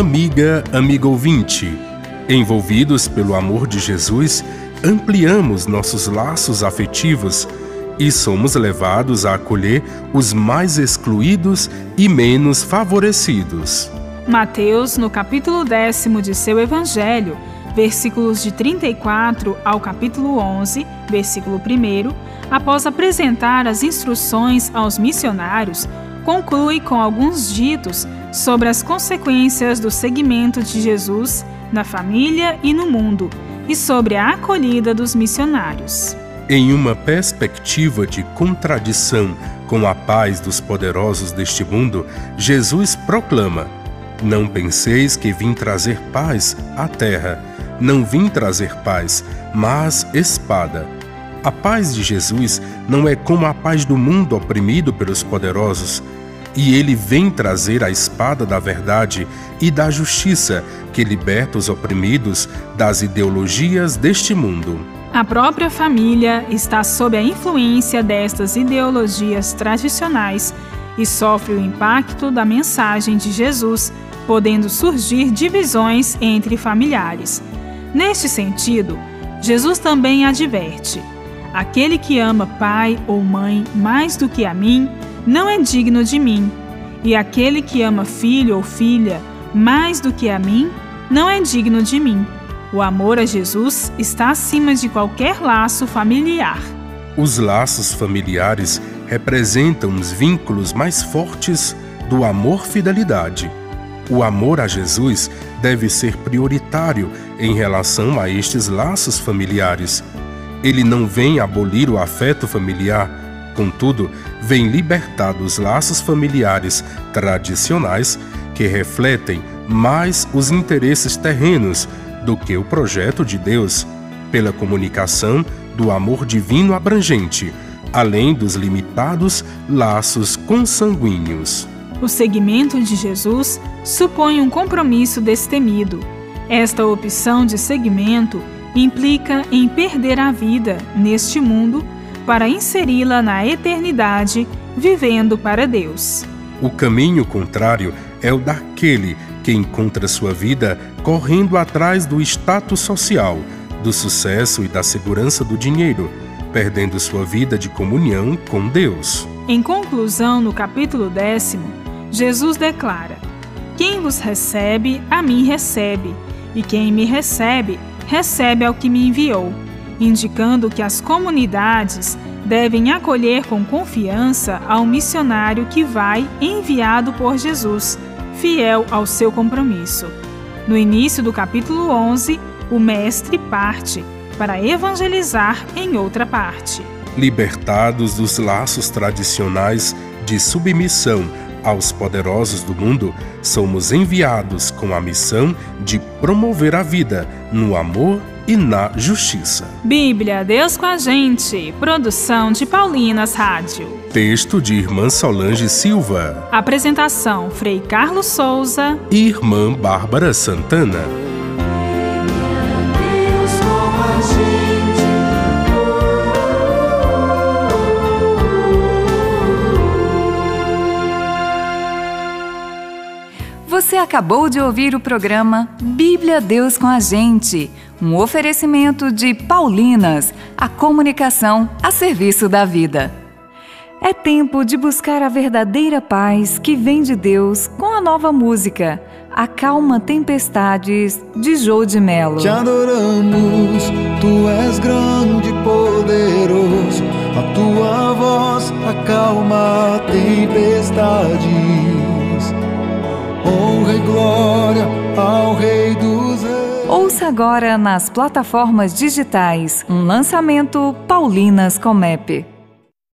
Amiga, amigo ouvinte, envolvidos pelo amor de Jesus, ampliamos nossos laços afetivos e somos levados a acolher os mais excluídos e menos favorecidos. Mateus, no capítulo décimo de seu Evangelho, versículos de 34 ao capítulo 11, versículo 1, após apresentar as instruções aos missionários, conclui com alguns ditos sobre as consequências do seguimento de Jesus na família e no mundo e sobre a acolhida dos missionários. Em uma perspectiva de contradição com a paz dos poderosos deste mundo, Jesus proclama: Não penseis que vim trazer paz à terra. Não vim trazer paz, mas espada. A paz de Jesus não é como a paz do mundo oprimido pelos poderosos, e ele vem trazer a espada da verdade e da justiça que liberta os oprimidos das ideologias deste mundo. A própria família está sob a influência destas ideologias tradicionais e sofre o impacto da mensagem de Jesus, podendo surgir divisões entre familiares. Neste sentido, Jesus também adverte: aquele que ama pai ou mãe mais do que a mim, não é digno de mim, e aquele que ama filho ou filha mais do que a mim, não é digno de mim. O amor a Jesus está acima de qualquer laço familiar. Os laços familiares representam os vínculos mais fortes do amor-fidelidade. O amor a Jesus deve ser prioritário em relação a estes laços familiares. Ele não vem abolir o afeto familiar, Contudo, vem libertar dos laços familiares tradicionais que refletem mais os interesses terrenos do que o projeto de Deus, pela comunicação do amor divino abrangente, além dos limitados laços consanguíneos. O seguimento de Jesus supõe um compromisso destemido. Esta opção de seguimento implica em perder a vida neste mundo para inseri-la na eternidade, vivendo para Deus. O caminho contrário é o daquele que encontra sua vida correndo atrás do status social, do sucesso e da segurança do dinheiro, perdendo sua vida de comunhão com Deus. Em conclusão, no capítulo décimo, Jesus declara: Quem vos recebe, a mim recebe, e quem me recebe, recebe ao que me enviou indicando que as comunidades devem acolher com confiança ao missionário que vai enviado por Jesus, fiel ao seu compromisso. No início do capítulo 11, o mestre parte para evangelizar em outra parte. Libertados dos laços tradicionais de submissão aos poderosos do mundo, somos enviados com a missão de promover a vida no amor e na justiça. Bíblia, Deus com a gente. Produção de Paulinas Rádio. Texto de Irmã Solange Silva. Apresentação: Frei Carlos Souza e Irmã Bárbara Santana. Você acabou de ouvir o programa Bíblia Deus com a Gente, um oferecimento de Paulinas, a comunicação a serviço da vida. É tempo de buscar a verdadeira paz que vem de Deus com a nova música Acalma Tempestades de Jô de Melo. Te adoramos, tu és grande e poderoso, a tua voz acalma a tempestade e glória ao Rei dos Reis. Ouça agora nas plataformas digitais um lançamento Paulinas Comep.